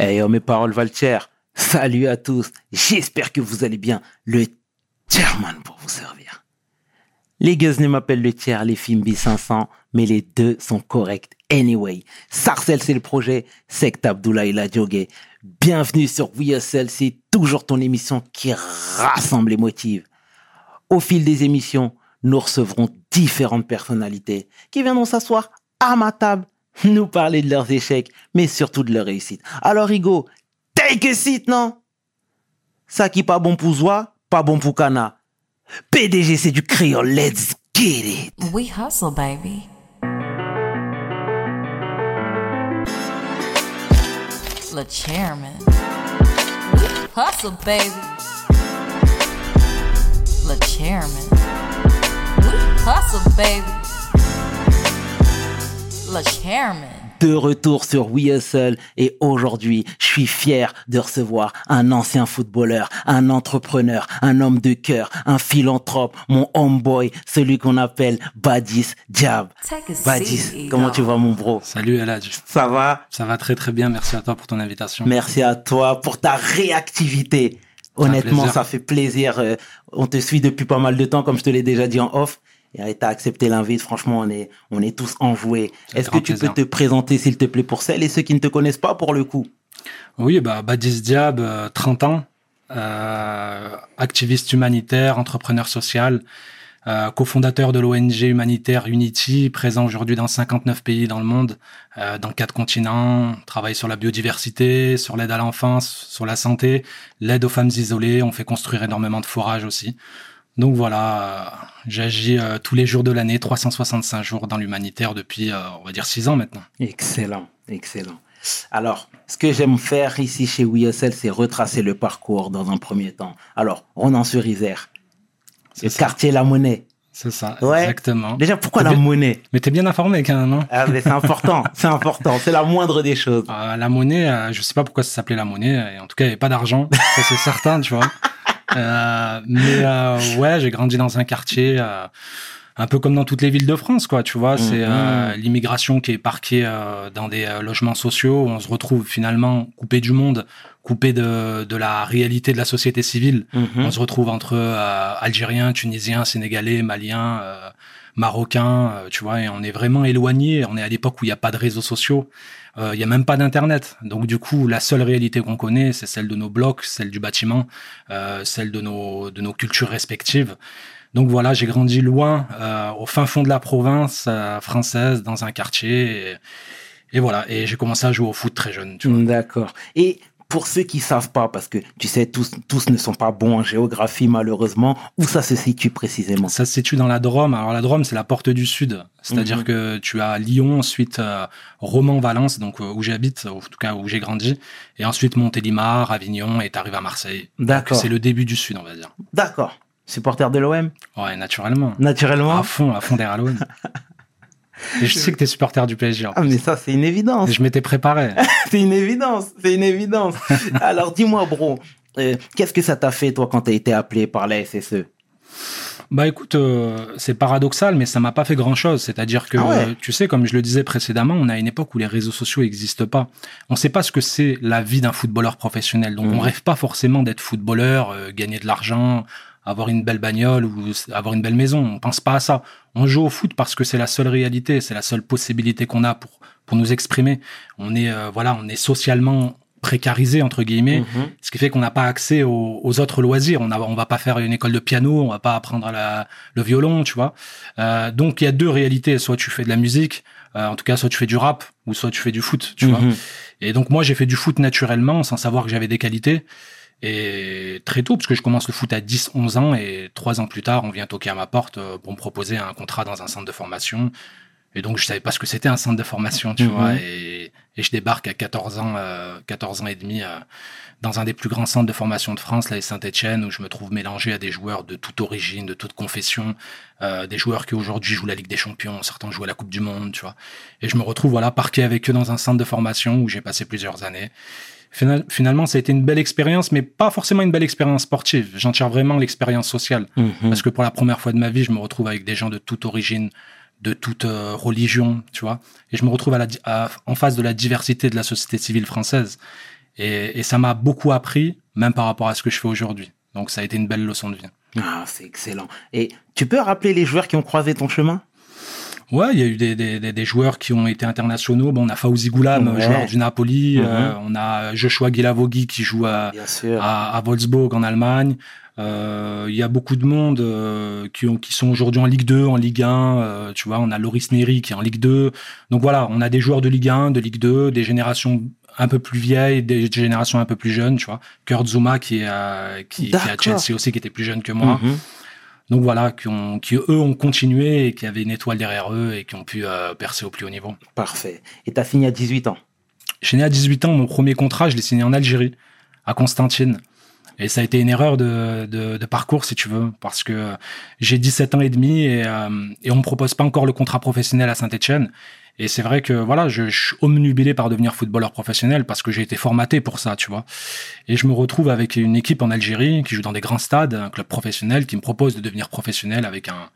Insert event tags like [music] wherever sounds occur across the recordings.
Hey, oh, mes paroles valent Salut à tous. J'espère que vous allez bien. Le chairman pour vous servir. Les ne m'appellent le tiers, les films B500, mais les deux sont corrects anyway. Sarcel, c'est le projet. Sect Abdoulaye la Djogé. Bienvenue sur WeSL, c'est toujours ton émission qui rassemble les motifs. Au fil des émissions, nous recevrons différentes personnalités qui viendront s'asseoir à ma table nous parler de leurs échecs, mais surtout de leurs réussites. Alors, Rigo, take a seat, non? Ça qui pas bon pour Zoua, pas bon pour Cana. PDG, c'est du créole, let's get it. We hustle, baby. Le chairman. hustle, baby. Le chairman. hustle, baby. De retour sur We Hustle et aujourd'hui, je suis fier de recevoir un ancien footballeur, un entrepreneur, un homme de cœur, un philanthrope, mon homeboy, celui qu'on appelle Badis Diab. Badis, comment tu vas mon bro? Salut Eladj. Ça va? Ça va très très bien, merci à toi pour ton invitation. Merci à toi pour ta réactivité. Honnêtement, ça fait plaisir. Euh, on te suit depuis pas mal de temps, comme je te l'ai déjà dit en off et t'as accepté l'invite. Franchement, on est, on est tous enjoués. Est-ce que tu peux te présenter, s'il te plaît, pour celles et ceux qui ne te connaissent pas pour le coup? Oui, bah, Badis Diab, 30 euh, ans, euh, activiste humanitaire, entrepreneur social, euh, cofondateur de l'ONG humanitaire Unity, présent aujourd'hui dans 59 pays dans le monde, euh, dans quatre continents, travaille sur la biodiversité, sur l'aide à l'enfance, sur la santé, l'aide aux femmes isolées, on fait construire énormément de forages aussi. Donc voilà, j'agis euh, tous les jours de l'année, 365 jours dans l'humanitaire depuis, euh, on va dire, 6 ans maintenant. Excellent, excellent. Alors, ce que j'aime faire ici chez WeSL, c'est retracer le parcours dans un premier temps. Alors, on en sur Isère. Le quartier La Monnaie. C'est ça, exactement. Déjà, pourquoi la monnaie? Mais t'es bien informé quand même, hein ah, mais c'est important, [laughs] c'est important, c'est la moindre des choses. la monnaie, je sais pas pourquoi ça s'appelait la monnaie, et en tout cas, il n'y avait pas d'argent, ça c'est certain, tu vois. [laughs] Euh, mais euh, ouais, j'ai grandi dans un quartier euh, un peu comme dans toutes les villes de France, quoi. Tu vois, c'est euh, mhm. l'immigration qui est parquée euh, dans des logements sociaux. Où on se retrouve finalement coupé du monde, coupé de, de la réalité de la société civile. Mhm. On se retrouve entre Algériens, Tunisiens, Sénégalais, Maliens, Marocains. tu vois, et on est vraiment éloigné. On est à l'époque où il n'y a pas de réseaux sociaux. Il euh, n'y a même pas d'internet. Donc du coup, la seule réalité qu'on connaît, c'est celle de nos blocs, celle du bâtiment, euh, celle de nos de nos cultures respectives. Donc voilà, j'ai grandi loin, euh, au fin fond de la province euh, française, dans un quartier. Et, et voilà, et j'ai commencé à jouer au foot très jeune. D'accord. Et pour ceux qui savent pas, parce que tu sais, tous, tous ne sont pas bons en géographie malheureusement, où ça se situe précisément? Ça se situe dans la Drôme. Alors la Drôme, c'est la porte du Sud, c'est-à-dire mhm. que tu as Lyon, ensuite euh, Romans-Valence, donc euh, où j'habite, en tout cas où j'ai grandi, et ensuite Montélimar, Avignon, et t'arrives à Marseille. D'accord. C'est le début du Sud, on va dire. D'accord. Supporter de l'OM Ouais, naturellement. Naturellement? À fond, à fond derrière l'OM. [laughs] Et je sais que tu es supporter du PSG. Ah, mais ça, c'est une évidence. je m'étais préparé. [laughs] c'est une évidence, c'est une évidence. [laughs] Alors, dis-moi, bro, euh, qu'est-ce que ça t'a fait, toi, quand t'as été appelé par la SSE bah écoute, euh, c'est paradoxal, mais ça m'a pas fait grand chose. C'est-à-dire que, ah tu sais, comme je le disais précédemment, on a une époque où les réseaux sociaux n'existent pas. On sait pas ce que c'est la vie d'un footballeur professionnel. Donc, on mmh. rêve pas forcément d'être footballeur, euh, gagner de l'argent, avoir une belle bagnole ou avoir une belle maison. On pense pas à ça. On joue au foot parce que c'est la seule réalité, c'est la seule possibilité qu'on a pour pour nous exprimer. On est euh, voilà, on est socialement précarisé entre guillemets, mhm. ce qui fait qu'on n'a pas accès aux, autres loisirs. On a, on va pas faire une école de piano, on va pas apprendre la, le violon, tu vois. Euh, donc il y a deux réalités. Soit tu fais de la musique, euh, en tout cas, soit tu fais du rap, ou soit tu fais du foot, tu vois. Mhm. Et donc moi j'ai fait du foot naturellement, sans savoir que j'avais des qualités. Et très tôt, parce que je commence le foot à 10, 11 ans, et trois ans plus tard, on vient toquer à ma porte euh, pour me proposer un contrat dans un centre de formation. Et donc, je savais pas ce que c'était un centre de formation, tu vois. Et, et, je débarque à 14 ans, euh, 14 ans et demi, euh, dans un des plus grands centres de formation de France, là, Saint-Etienne, où je me trouve mélangé à des joueurs de toute origine, de toute confession, euh, des joueurs qui aujourd'hui jouent la Ligue des Champions, certains jouent à la Coupe du Monde, tu vois. Et je me retrouve, voilà, parqué avec eux dans un centre de formation où j'ai passé plusieurs années finalement, ça a été une belle expérience, mais pas forcément une belle expérience sportive. J'en tire vraiment l'expérience sociale. Mhm. Parce que pour la première fois de ma vie, je me retrouve avec des gens de toute origine, de toute euh, religion, tu vois. Et je me retrouve à la, en face de la diversité de la société civile française. Et, et ça m'a beaucoup appris, même par rapport à ce que je fais aujourd'hui. Donc ça a été une belle leçon de vie. Ah, c'est excellent. Et tu peux rappeler les joueurs qui ont croisé ton chemin? Ouais, il y a eu des, des, des, joueurs qui ont été internationaux. Bon, on a Fauzi Goulam, joueur du Napoli. Mhm. euh, on a Joshua Guilavogui qui joue à, à, à, Wolfsburg en Allemagne. Euh, il y a beaucoup de monde euh, qui, ont, qui sont aujourd'hui en Ligue 2, en Ligue 1. Euh, tu vois, on a Loris Neri qui est en Ligue 2. Donc voilà, on a des joueurs de Ligue 1, de Ligue 2, des générations un peu plus vieilles, des générations un peu plus jeunes. Tu vois, Kurt Zuma qui est à, qui, qui, est à Chelsea aussi, qui était plus jeune que moi. Mhm. Donc voilà, qui, ont, qui eux ont continué et qui avaient une étoile derrière eux et qui ont pu percer au plus haut niveau. Parfait. Et tu as fini à 18 ans? J'ai né à 18 ans. Mon premier contrat, je l'ai signé en Algérie, à Constantine. Et ça a été une erreur de, de, de parcours, si tu veux, parce que j'ai 17 ans et demi et, euh, et on me propose pas encore le contrat professionnel à Saint-Etienne. Et c'est vrai que voilà, je, suis omnubilé par devenir footballeur professionnel parce que j'ai été formaté pour ça, tu vois. Et je me retrouve avec une équipe en Algérie qui joue dans des grands stades, un club professionnel qui me propose de devenir professionnel avec un,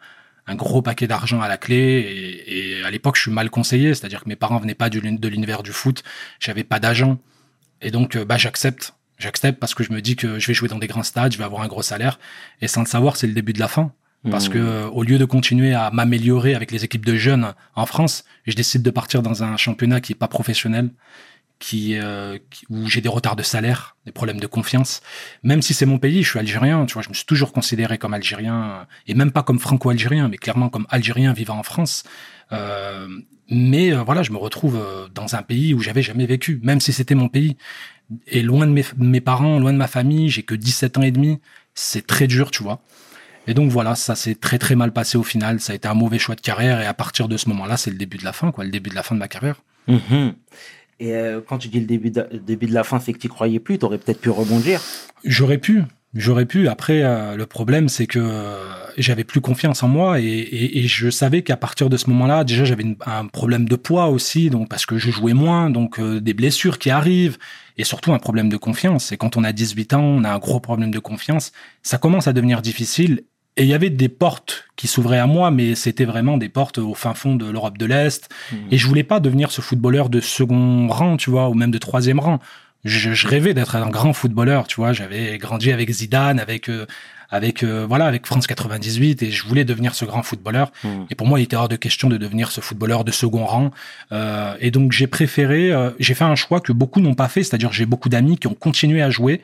un gros paquet d'argent à la clé. Et, et à l'époque, je suis mal conseillé, c'est-à-dire que mes parents venaient pas de l'univers du foot, j'avais pas d'agent. Et donc, bah, j'accepte J'accepte parce que je me dis que je vais jouer dans des grands stades, je vais avoir un gros salaire. Et sans le savoir, c'est le début de la fin. Parce mmh. que euh, au lieu de continuer à m'améliorer avec les équipes de jeunes en France, je décide de partir dans un championnat qui est pas professionnel, qui, euh, où j'ai des retards de salaire, des problèmes de confiance. Même si c'est mon pays, je suis algérien, tu vois, je me suis toujours considéré comme algérien et même pas comme franco-algérien, mais clairement comme algérien vivant en France. Euh, mais euh, voilà, je me retrouve euh, dans un pays où j'avais jamais vécu, même si c'était mon pays. Et loin de mes, mes parents, loin de ma famille, j'ai que 17 ans et demi. C'est très dur, tu vois. Et donc voilà, ça s'est très très mal passé au final. Ça a été un mauvais choix de carrière. Et à partir de ce moment-là, c'est le début de la fin, quoi, le début de la fin de ma carrière. Mhm. Et euh, quand tu dis le début de, début de la fin, c'est que tu croyais plus. Tu aurais peut-être pu rebondir. J'aurais pu. J'aurais pu. Après, euh, le problème, c'est que euh, j'avais plus confiance en moi et, et, et je savais qu'à partir de ce moment-là, déjà, j'avais un problème de poids aussi, donc parce que je jouais moins, donc euh, des blessures qui arrivent et surtout un problème de confiance. Et quand on a 18 ans, on a un gros problème de confiance. Ça commence à devenir difficile. Et il y avait des portes qui s'ouvraient à moi, mais c'était vraiment des portes au fin fond de l'Europe de l'Est. Mmh. Et je voulais pas devenir ce footballeur de second rang, tu vois, ou même de troisième rang je, je rêvais d'être un grand footballeur, tu vois. J'avais grandi avec Zidane, avec euh, avec euh, voilà, avec France 98, et je voulais devenir ce grand footballeur. Hmm. Et pour moi, il était hors de question de devenir ce footballeur de second rang. Euh, et donc j'ai préféré, euh, j'ai fait un choix que beaucoup n'ont pas fait, c'est-à-dire j'ai beaucoup d'amis qui ont continué à jouer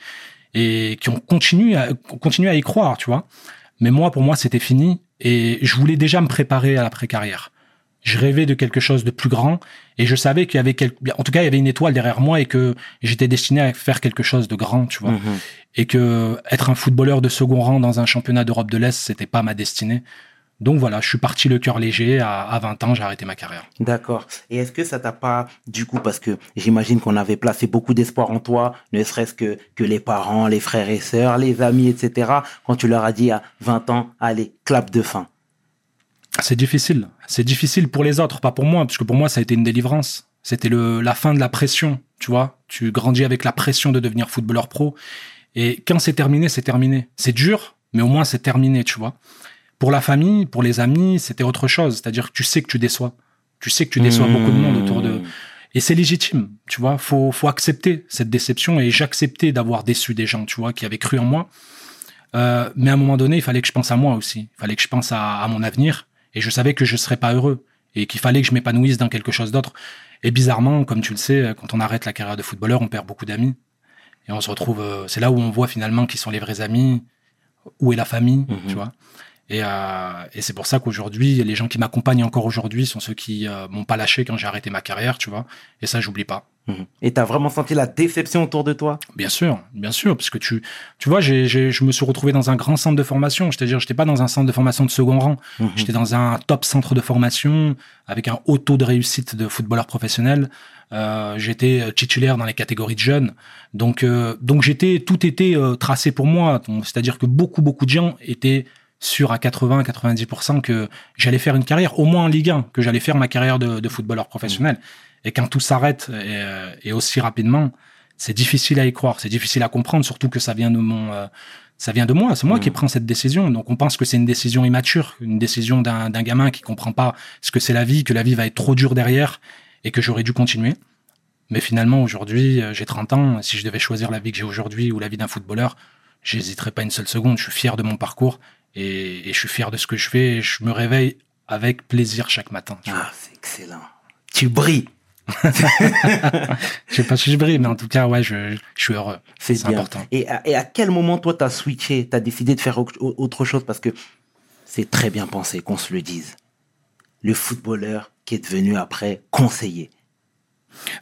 et qui ont continué à continué à y croire, tu vois. Mais moi, pour moi, c'était fini, et je voulais déjà me préparer à l'après carrière je rêvais de quelque chose de plus grand et je savais qu'il y avait quelque, en tout cas il y avait une étoile derrière moi et que j'étais destiné à faire quelque chose de grand tu vois mhm. et que être un footballeur de second rang dans un championnat d'Europe de l'Est c'était pas ma destinée donc voilà, je suis parti le cœur léger. À, à 20 ans, j'ai arrêté ma carrière. D'accord. Et est-ce que ça t'a pas, du coup, parce que j'imagine qu'on avait placé beaucoup d'espoir en toi, ne serait-ce que, que les parents, les frères et sœurs, les amis, etc., quand tu leur as dit à 20 ans, allez, clap de fin? C'est difficile. C'est difficile pour les autres, pas pour moi, parce que pour moi, ça a été une délivrance. C'était le, la fin de la pression, tu vois. Tu grandis avec la pression de devenir footballeur pro. Et quand c'est terminé, c'est terminé. C'est dur, mais au moins c'est terminé, tu vois. Pour la famille, pour les amis, c'était autre chose. C'est-à-dire que tu sais que tu déçois. Tu sais que tu déçois beaucoup de monde autour de. Et c'est légitime, tu vois. Faut, faut accepter cette déception. Et j'acceptais d'avoir déçu des gens, tu vois, qui avaient cru en moi. Euh, mais à un moment donné, il fallait que je pense à moi aussi. Il fallait que je pense à, à mon avenir. Et je savais que je serais pas heureux et qu'il fallait que je m'épanouisse dans quelque chose d'autre. Et bizarrement, comme tu le sais, quand on arrête la carrière de footballeur, on perd beaucoup d'amis. Et on se retrouve, euh, c'est là où on voit finalement qui sont les vrais amis, où est la famille, mhm. tu vois. Et, euh, et c'est pour ça qu'aujourd'hui, les gens qui m'accompagnent encore aujourd'hui sont ceux qui euh, m'ont pas lâché quand j'ai arrêté ma carrière, tu vois. Et ça, j'oublie pas. Mhm. Et t'as vraiment senti la déception autour de toi? Bien sûr, bien sûr, parce que tu, tu vois, j'ai, je me suis retrouvé dans un grand centre de formation. C'est-à-dire, j'étais pas dans un centre de formation de second rang. Mhm. J'étais dans un top centre de formation avec un haut taux de réussite de footballeur professionnel. Euh, j'étais titulaire dans les catégories de jeunes. Donc, euh, donc j'étais, tout était euh, tracé pour moi. C'est-à-dire que beaucoup, beaucoup de gens étaient sûrs à 80-90% que j'allais faire une carrière, au moins en Ligue 1, que j'allais faire ma carrière de, de footballeur professionnel. Mhm. Et quand tout s'arrête et, et, aussi rapidement, c'est difficile à y croire, c'est difficile à comprendre, surtout que ça vient de mon, euh, ça vient de moi, c'est moi qui mmh. prends cette décision. Donc on pense que c'est une décision immature, une décision d'un gamin qui comprend pas ce que c'est la vie, que la vie va être trop dure derrière et que j'aurais dû continuer. Mais finalement, aujourd'hui, euh, j'ai 30 ans. Si je devais choisir la vie que j'ai aujourd'hui ou la vie d'un footballeur, j'hésiterais pas une seule seconde. Je suis fier de mon parcours et, je suis fier de ce que je fais. Et je me réveille avec plaisir chaque matin. ah, c'est excellent. Tu brilles. [laughs] je sais pas si je brille, mais en tout cas, ouais, je, je suis heureux. C'est important. Et à, et à, quel moment, toi, tu as switché, tu as décidé de faire autre chose? Parce que c'est très bien pensé qu'on se le dise. Le footballeur qui est devenu après conseiller.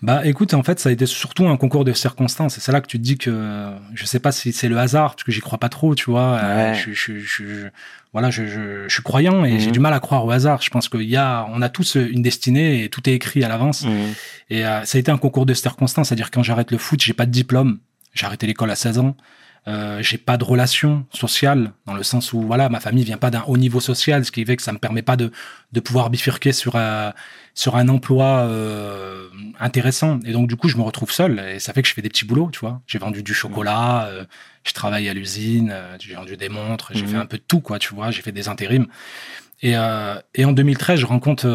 Bah écoute, en fait, ça a été surtout un concours de circonstances. Et c'est là que tu te dis que je sais pas si c'est le hasard, parce que j'y crois pas trop, tu vois. Euh, je, je, je, voilà, je, je, suis croyant et j'ai mhm. du mal à croire au hasard. Je pense qu'il y a, on a tous une destinée et tout est écrit à l'avance. Mhm. Et euh, ça a été un concours de circonstances, c'est-à-dire quand j'arrête le foot, j'ai pas de diplôme. J'ai arrêté l'école à 16 ans. Euh, j'ai pas de relation sociale dans le sens où voilà ma famille vient pas d'un haut niveau social ce qui fait que ça me permet pas de de pouvoir bifurquer sur un sur un emploi euh, intéressant. Et donc du coup je me retrouve seul. Et ça fait que je fais des petits boulots tu vois. J'ai vendu du chocolat euh, je travaille à l'usine euh, j'ai vendu des montres j'ai fait mhm. un peu de tout quoi tu vois. J'ai fait des intérims. Et et en 2013 je rencontre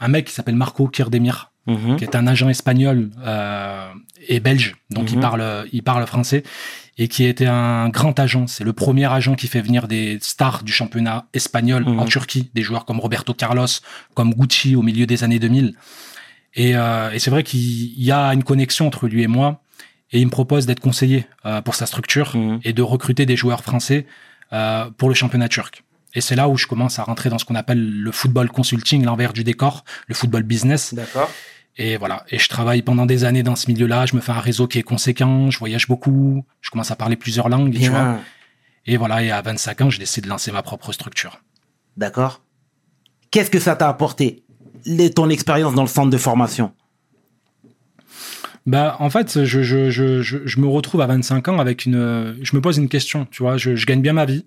un mec qui s'appelle Marco Kirdemir mhm. qui est un agent espagnol et belge. Donc il mhm. parle il parle français et qui était un grand agent. C'est le premier agent qui fait venir des stars du championnat espagnol en mhm. Turquie, des joueurs comme Roberto Carlos, comme Gucci au milieu des années 2000. Et, euh, et c'est vrai qu'il y a une connexion entre lui et moi. Et il me propose d'être conseiller euh, pour sa structure mhm. et de recruter des joueurs français euh, pour le championnat turc. Et c'est là où je commence à rentrer dans ce qu'on appelle le football consulting, l'envers du décor, le football business. D'accord. Et voilà. Et je travaille pendant des années dans ce milieu-là. Je me fais un réseau qui est conséquent. Je voyage beaucoup. Je commence à parler plusieurs langues. Tu vois. Et voilà. Et à 25 ans, je décide de lancer ma propre structure. D'accord. Qu'est-ce que ça t'a apporté, ton expérience dans le centre de formation? Bah, en fait, je, je, je, je, me retrouve à 25 ans avec une. Je me pose une question, tu vois. Je gagne bien ma vie,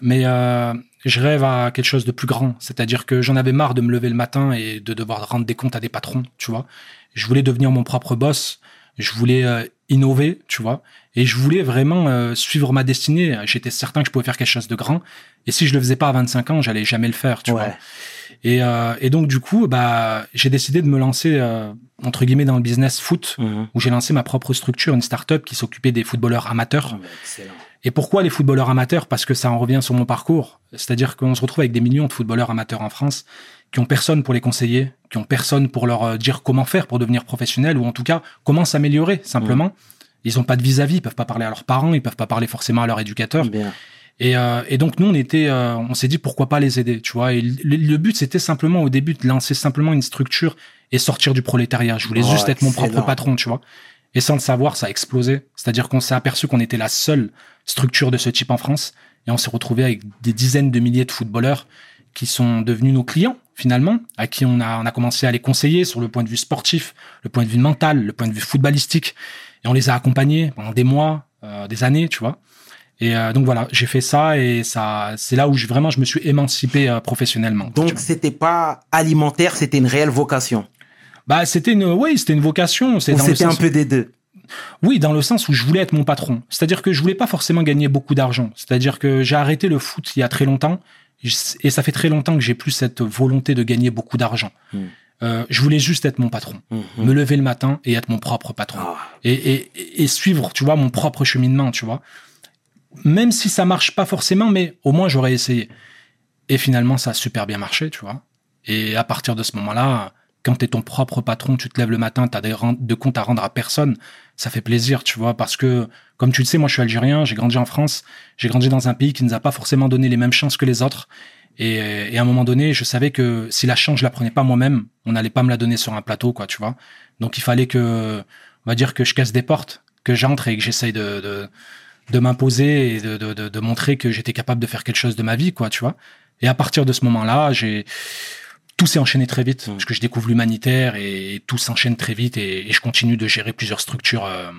mais euh, je rêve à quelque chose de plus grand. C'est-à-dire que j'en avais marre de me lever le matin et de devoir rendre des comptes à des patrons, tu vois. Je voulais devenir mon propre boss. Je voulais euh, innover, tu vois. Et je voulais vraiment euh, suivre ma destinée. J'étais certain que je pouvais faire quelque chose de grand. Et si je le faisais pas à 25 ans, j'allais jamais le faire, tu vois. Et, euh, et, donc du coup, bah, j'ai décidé de me lancer entre guillemets dans le business foot, mhm. où j'ai lancé ma propre structure, une start-up qui s'occupait des footballeurs amateurs. Oh, et pourquoi les footballeurs amateurs? Parce que ça en revient sur mon parcours. C'est-à-dire qu'on se retrouve avec des millions de footballeurs amateurs en France qui ont personne pour les conseiller, qui ont personne pour leur euh, dire comment faire pour devenir professionnel ou en tout cas comment s'améliorer simplement. Mmh. Ils ont pas de vis-à-vis, ils peuvent pas parler à leurs parents, ils peuvent pas parler forcément à leur éducateur. Et, euh, et, donc nous on était, euh, on s'est dit pourquoi pas les aider, tu vois. Et le, but c'était simplement au début de lancer simplement une structure et sortir du prolétariat. Je voulais juste être mon propre patron, tu vois. Et sans le savoir, ça a explosé. C'est-à-dire qu'on s'est aperçu qu'on était la seule structure de ce type en France. Et on s'est retrouvé avec des dizaines de milliers de footballeurs qui sont devenus nos clients, finalement, à qui on a, on a commencé à les conseiller sur le point de vue sportif, le point de vue mental, le point de vue footballistique. Et on les a accompagnés pendant des mois, euh, des années, tu vois. Et euh, donc voilà, j'ai fait ça et ça, c'est là où je, vraiment je me suis émancipé euh, professionnellement. Donc c'était pas alimentaire, c'était une réelle vocation. Bah, c'était une, oui, c'était une vocation. C'était un peu des deux. Oui, dans le sens où je voulais être mon patron. C'est-à-dire que je voulais pas forcément gagner beaucoup d'argent. C'est-à-dire que j'ai arrêté le foot il y a très longtemps et ça fait très longtemps que j'ai plus cette volonté de gagner beaucoup d'argent. Hmm. Euh, je voulais juste être mon patron, hmm. me lever le matin et être mon propre patron ah. et, et, et, suivre, tu vois, mon propre cheminement, tu vois. Même si ça marche pas forcément, mais au moins j'aurais essayé. Et finalement, ça a super bien marché, tu vois. Et à partir de ce moment-là, quand tu es ton propre patron, tu te lèves le matin, tu as des de comptes à rendre à personne, ça fait plaisir, tu vois, parce que, comme tu le sais, moi je suis algérien, j'ai grandi en France, j'ai grandi dans un pays qui ne nous a pas forcément donné les mêmes chances que les autres. Et, à un moment donné, je savais que si la chance, je la prenais pas moi-même, on n'allait pas me la donner sur un plateau, quoi, tu vois. Donc il fallait que, on va dire que je casse des portes, que j'entre et que j'essaye de, de, de m'imposer et de, de, de, montrer que j'étais capable de faire quelque chose de ma vie, quoi, tu vois. Et à partir de ce moment-là, j'ai, tout s'est enchaîné très vite, mm. parce que je découvre l'humanitaire et tout s'enchaîne très vite et, je continue de gérer plusieurs structures euh,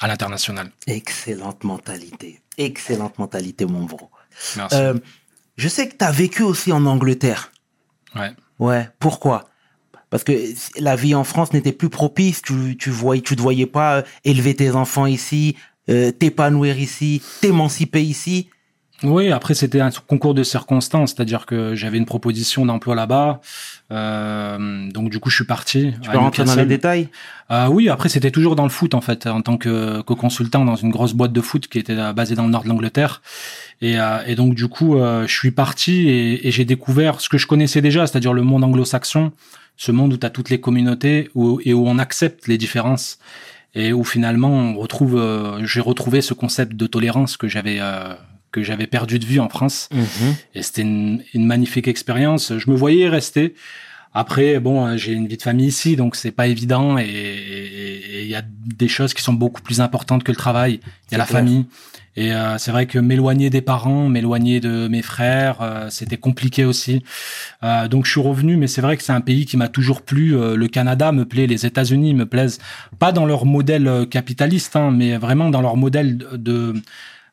à l'international. Excellente mentalité. Excellente mentalité, mon bro. Merci. Euh, je sais que tu as vécu aussi en Angleterre. Ouais. Ouais. Pourquoi? Parce que la vie en France n'était plus propice. Tu, tu, voyais, tu te voyais pas euh, élever tes enfants ici, t'épanouir ici, t'émanciper ici. Oui, après c'était un concours de circonstances, c'est-à-dire que j'avais une proposition d'emploi là-bas, euh, donc du coup je suis parti. Tu peux rentrer dans les détails? Euh, Oui, après c'était toujours dans le foot en fait, en tant que, consultant dans une grosse boîte de foot qui était basée dans le nord de l'Angleterre, et, euh, et, donc du coup je suis parti et, et j'ai découvert ce que je connaissais déjà, c'est-à-dire le monde anglo-saxon, ce monde où tu as toutes les communautés où, et où on accepte les différences. Et où finalement on retrouve, j'ai retrouvé ce concept de tolérance que j'avais que j'avais perdu de vue en France. Mhm. Et c'était une, une, magnifique expérience. Je me voyais rester. Après, bon, j'ai une vie de famille ici, donc c'est pas évident. Et il y a des choses qui sont beaucoup plus importantes que le travail. Il y a la famille. Et euh, c'est vrai que m'éloigner des parents, m'éloigner de mes frères, euh, c'était compliqué aussi. Euh, donc je suis revenu, mais c'est vrai que c'est un pays qui m'a toujours plu. Euh, le Canada me plaît, les États-Unis me plaisent, pas dans leur modèle capitaliste, hein, mais vraiment dans leur modèle de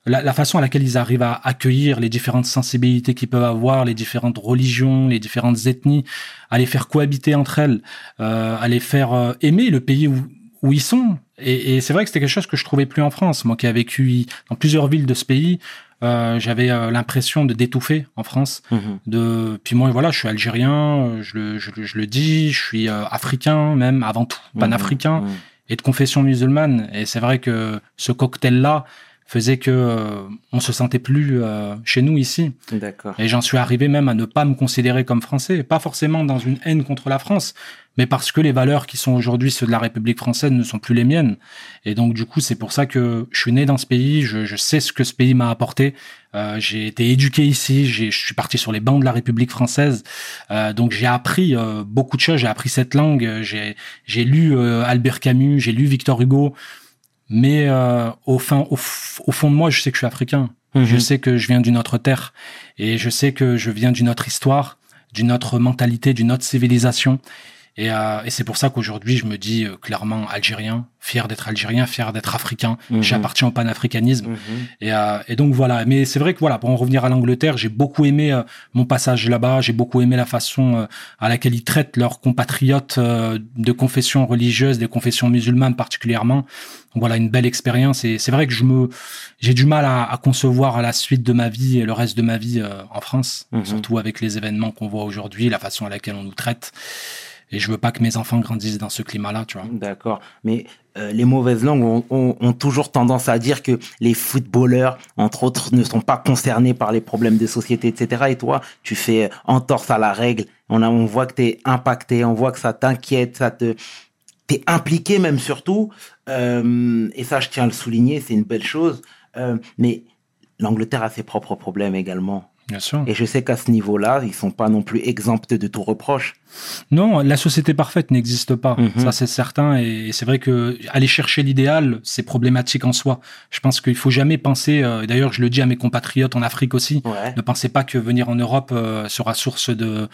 la, façon à laquelle ils arrivent à accueillir les différentes sensibilités qu'ils peuvent avoir, les différentes religions, les différentes ethnies, à les faire cohabiter entre elles, euh, à les faire euh, aimer le pays où, où ils sont. Et, et c'est vrai que c'était quelque chose que je trouvais plus en France. Moi qui ai vécu dans plusieurs villes de ce pays, euh, j'avais euh, l'impression de d'étouffer en France. Mhm. De puis moi voilà, je suis algérien, je le, je, je le dis, je suis euh, africain même avant tout, mhm. panafricain mhm. et de confession musulmane. Et c'est vrai que ce cocktail là faisait que euh, on se sentait plus euh, chez nous ici. D'accord. Et j'en suis arrivé même à ne pas me considérer comme français, pas forcément dans une haine contre la France, mais parce que les valeurs qui sont aujourd'hui ceux de la République française ne sont plus les miennes. Et donc du coup, c'est pour ça que je suis né dans ce pays, je, je sais ce que ce pays m'a apporté. Euh, j'ai été éduqué ici, je suis parti sur les bancs de la République française, euh, donc j'ai appris euh, beaucoup de choses. J'ai appris cette langue, j'ai j'ai lu Albert Camus, j'ai lu Victor Hugo. Mais euh, au, fin, au, fond de moi, je sais que je suis africain. Mhm. Je sais que je viens d'une autre terre. Et je sais que je viens d'une autre histoire, d'une autre mentalité, d'une autre civilisation. Et, euh, et c'est pour ça qu'aujourd'hui, je me dis euh, clairement algérien, fier d'être algérien, fier d'être africain. Mhm. J'appartiens au panafricanisme. Mhm. Et, euh, et, donc voilà. Mais c'est vrai que voilà, pour en revenir à l'Angleterre, j'ai beaucoup aimé euh, mon passage là-bas. J'ai beaucoup aimé la façon à laquelle ils traitent leurs compatriotes de confession religieuse, des confessions musulmanes particulièrement. Donc voilà, une belle expérience. Et c'est vrai que je me, j'ai du mal à, à, concevoir la suite de ma vie et le reste de ma vie en France, mhm. surtout avec les événements qu'on voit aujourd'hui, la façon à laquelle on nous traite et je veux pas que mes enfants grandissent dans ce climat-là, tu vois. D'accord. Mais euh, les mauvaises langues ont, ont, ont, toujours tendance à dire que les footballeurs, entre autres, ne sont pas concernés par les problèmes de société, etc. Et toi, tu fais entorse à la règle. On, a, on voit que tu es impacté, on voit que ça t'inquiète, ça te t'es impliqué même surtout. Euh, et ça, je tiens à le souligner, c'est une belle chose. Euh, mais l'Angleterre a ses propres problèmes également. Bien sûr. Et je sais qu'à ce niveau-là, ils sont pas non plus exemptés de tout reproche. Non, la société parfaite n'existe pas. Mhm. Ça, c'est certain. Et c'est vrai que aller chercher l'idéal, c'est problématique en soi. Je pense qu'il faut jamais penser, euh, d'ailleurs, je le dis à mes compatriotes en Afrique aussi, ne pensez pas que venir en Europe euh, sera source de,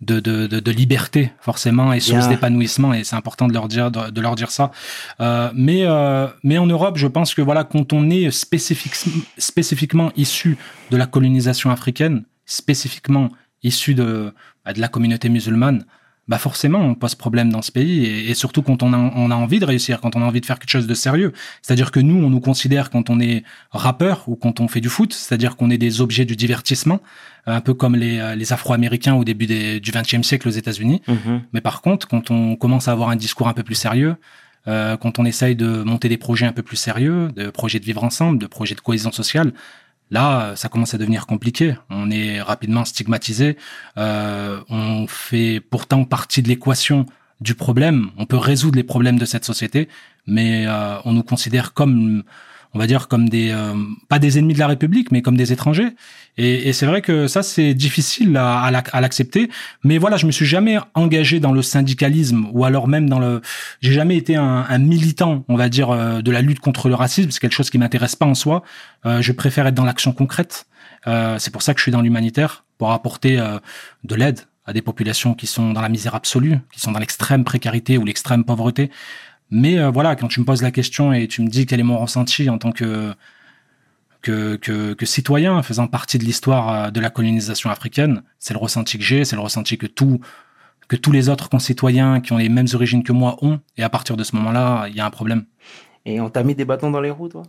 de, de, de, liberté, forcément, et source d'épanouissement. Et c'est important de leur dire, de, leur dire ça. Euh, mais, mais en Europe, je pense que voilà, quand on est spécifique, spécifiquement issu de la colonisation africaine, spécifiquement issus de, bah, de la communauté musulmane, bah forcément on pose problème dans ce pays et, surtout quand on a, on a envie de réussir, quand on a envie de faire quelque chose de sérieux. C'est-à-dire que nous, on nous considère quand on est rappeur ou quand on fait du foot, c'est-à-dire qu'on est des objets du divertissement, un peu comme les, les Afro-Américains au début des, du XXe siècle aux États-Unis. Mm-hmm. Mais par contre, quand on commence à avoir un discours un peu plus sérieux, euh, quand on essaye de monter des projets un peu plus sérieux, de projets de vivre ensemble, de projets de cohésion sociale, Là, ça commence à devenir compliqué. On est rapidement stigmatisé. Euh, on fait pourtant partie de l'équation du problème. On peut résoudre les problèmes de cette société, mais euh, on nous considère comme on va dire comme des euh, pas des ennemis de la République, mais comme des étrangers. Et, et c'est vrai que ça c'est difficile à, à l'accepter. Mais voilà, je me suis jamais engagé dans le syndicalisme ou alors même dans le. J'ai jamais été un, un, militant, on va dire, euh, de la lutte contre le racisme. C'est quelque chose qui m'intéresse pas en soi. Euh, je préfère être dans l'action concrète. Euh, c'est pour ça que je suis dans l'humanitaire pour apporter de l'aide à des populations qui sont dans la misère absolue, qui sont dans l'extrême précarité ou l'extrême pauvreté. Mais euh, voilà, quand tu me poses la question et tu me dis quel est mon ressenti en tant que que, que, que citoyen faisant partie de l'histoire euh, de la colonisation africaine, c'est le ressenti que j'ai, c'est le ressenti que tout que tous les autres concitoyens qui ont les mêmes origines que moi ont. Et à partir de ce moment-là, il y a un problème. Et on t'a mis des bâtons dans les roues, toi?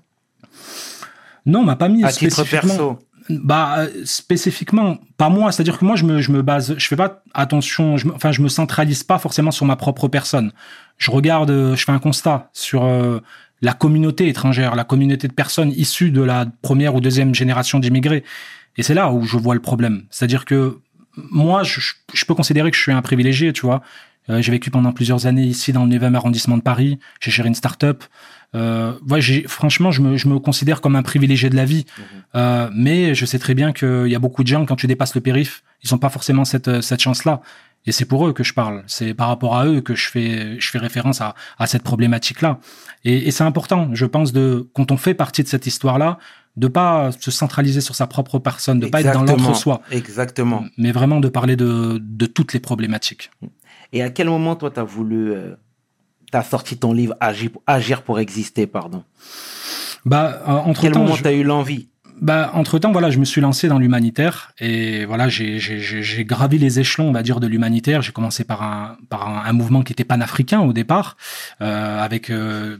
Non, on m'a pas mis à spécifiquement. bah spécifiquement pas moi c'est-à-dire que moi je me je me base je fais pas attention je me, enfin je me centralise pas forcément sur ma propre personne je regarde je fais un constat sur euh, la communauté étrangère la communauté de personnes issues de la première ou deuxième génération d'immigrés et c'est là où je vois le problème c'est-à-dire que moi je, je, peux considérer que je suis un privilégié tu vois euh, j'ai vécu pendant plusieurs années ici dans le 9e arrondissement de Paris j'ai géré une start-up euh, ouais, j'ai, franchement, je me, je me considère comme un privilégié de la vie. Mhm. Euh, mais je sais très bien qu'il y a beaucoup de gens, quand tu dépasses le périph, ils n'ont pas forcément cette, cette chance-là. Et c'est pour eux que je parle. C'est par rapport à eux que je fais, je fais référence à, à cette problématique-là. Et, et c'est important, je pense, de quand on fait partie de cette histoire-là, de pas se centraliser sur sa propre personne, de Exactement. pas être dans l'entre-soi. Exactement. Mais vraiment de parler de, de toutes les problématiques. Et à quel moment, toi, tu as voulu euh, tu as sorti ton livre Agir, Agir pour exister, pardon? Bah, euh, entre Quel temps, moment je... tu as eu l'envie? Bah, entre temps, voilà, je me suis lancé dans l'humanitaire et voilà, j'ai gravi les échelons, on va dire, de l'humanitaire. J'ai commencé par un par un, mouvement qui était panafricain au départ, euh, avec euh,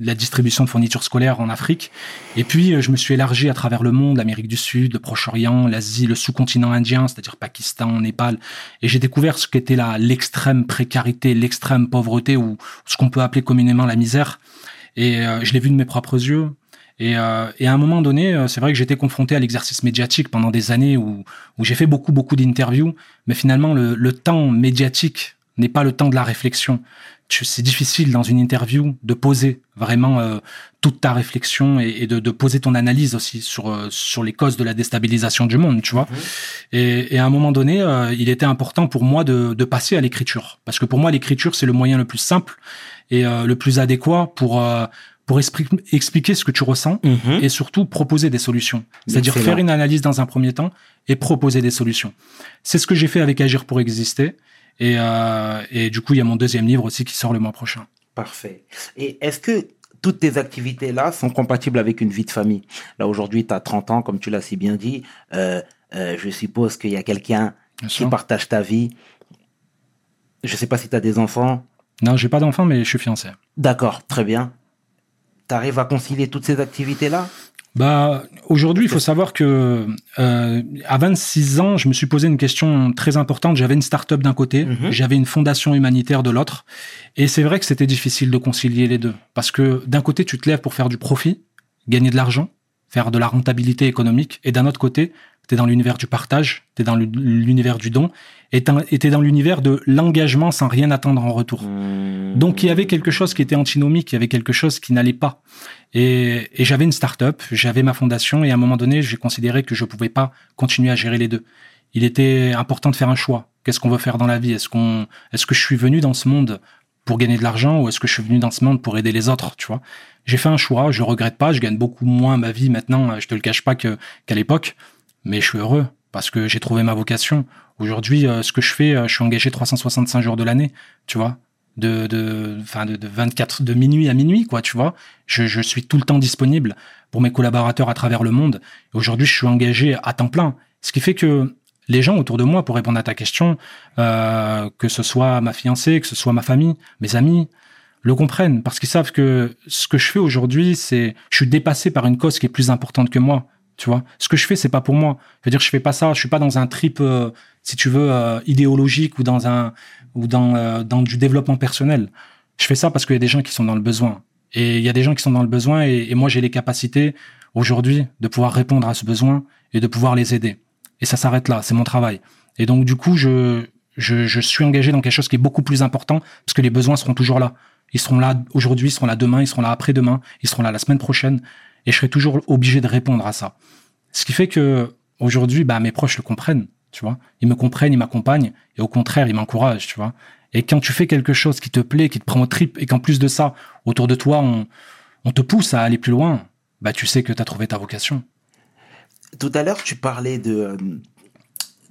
la distribution de fournitures scolaires en Afrique. Et puis, euh, je me suis élargi à travers le monde, l'Amérique du Sud, le Proche-Orient, l'Asie, le sous-continent indien, c'est-à-dire Pakistan, Népal. Et j'ai découvert ce qu'était la l'extrême précarité, l'extrême pauvreté ou ce qu'on peut appeler communément la misère. Et euh, je l'ai vu de mes propres yeux. Et, euh, et, à un moment donné, euh, c'est vrai que j'étais confronté à l'exercice médiatique pendant des années où, où j'ai fait beaucoup, beaucoup d'interviews, mais finalement, le, le temps médiatique n'est pas le temps de la réflexion. C'est difficile dans une interview de poser vraiment euh, toute ta réflexion et, et de, de, poser ton analyse aussi sur euh, sur les causes de la déstabilisation du monde, tu vois. Mmh. Et, et, à un moment donné, euh, il était important pour moi de, de passer à l'écriture parce que pour moi, l'écriture c'est le moyen le plus simple et euh, le plus adéquat pour pour expliquer ce que tu ressens mmh. et surtout proposer des solutions. C'est-à-dire faire une analyse dans un premier temps et proposer des solutions. C'est ce que j'ai fait avec Agir pour exister. Et, euh, et du coup, il y a mon deuxième livre aussi qui sort le mois prochain. Parfait. Et est-ce que toutes tes activités-là sont compatibles avec une vie de famille? Là, aujourd'hui, tu as 30 ans, comme tu l'as si bien dit. Euh, euh, je suppose qu'il y a quelqu'un qui partage ta vie. Je sais pas si tu as des enfants. Non, j'ai pas d'enfants, mais je suis fiancé. D'accord, très bien tu arrives à concilier toutes ces activités-là? Bah, aujourd'hui, il faut savoir que euh, à 26 ans, je me suis posé une question très importante. J'avais une start-up d'un côté, mm -hmm. j'avais une fondation humanitaire de l'autre, et c'est vrai que c'était difficile de concilier les deux parce que d'un côté, tu te lèves pour faire du profit, gagner de l'argent, faire de la rentabilité économique, et d'un autre côté, tu es dans l'univers du partage, tu es dans l'univers du don, et tu es dans l'univers de l'engagement sans rien attendre en retour. Mmh. Donc il y avait quelque chose qui était antinomique, il y avait quelque chose qui n'allait pas. Et, et j'avais une start-up, j'avais ma fondation, et à un moment donné, j'ai considéré que je pouvais pas continuer à gérer les deux. Il était important de faire un choix. Qu'est-ce qu'on veut faire dans la vie? Est-ce qu'on, est-ce que je suis venu dans ce monde pour gagner de l'argent ou est-ce que je suis venu dans ce monde pour aider les autres, tu vois J'ai fait un choix, je regrette pas, je gagne beaucoup moins ma vie maintenant, je te le cache pas qu'à l'époque, mais je suis heureux parce que j'ai trouvé ma vocation. Aujourd'hui, euh, ce que je fais, euh, je suis engagé 365 jours de l'année, tu vois, de de enfin de, de 24 de minuit à minuit quoi, tu vois. Je suis tout le temps disponible pour mes collaborateurs à travers le monde. Aujourd'hui, je suis engagé à temps plein, ce qui fait que les gens autour de moi, pour répondre à ta question, euh, que ce soit ma fiancée, que ce soit ma famille, mes amis, le comprennent parce qu'ils savent que ce que je fais aujourd'hui, c'est je suis dépassé par une cause qui est plus importante que moi. Tu vois, ce que je fais, c'est pas pour moi. Je veux dire, je fais pas ça. Je suis pas dans un trip, euh, si tu veux, euh, idéologique ou dans un ou dans euh, dans du développement personnel. Je fais ça parce qu'il y a des gens qui sont dans le besoin. Et il y a des gens qui sont dans le besoin et, et moi j'ai les capacités aujourd'hui de pouvoir répondre à ce besoin et de pouvoir les aider. Et ça s'arrête là. C'est mon travail. Et donc du coup, je, je je suis engagé dans quelque chose qui est beaucoup plus important parce que les besoins seront toujours là. Ils seront là aujourd'hui, ils seront là demain, ils seront là après-demain, ils seront là la semaine prochaine et je serai toujours obligé de répondre à ça. Ce qui fait que aujourd'hui, bah, mes proches le comprennent, tu vois. Ils me comprennent, ils m'accompagnent, et au contraire, ils m'encouragent, tu vois. Et quand tu fais quelque chose qui te plaît, qui te prend au trip, et qu'en plus de ça, autour de toi, on, on te pousse à aller plus loin, bah, tu sais que tu as trouvé ta vocation. Tout à l'heure, tu parlais de, euh,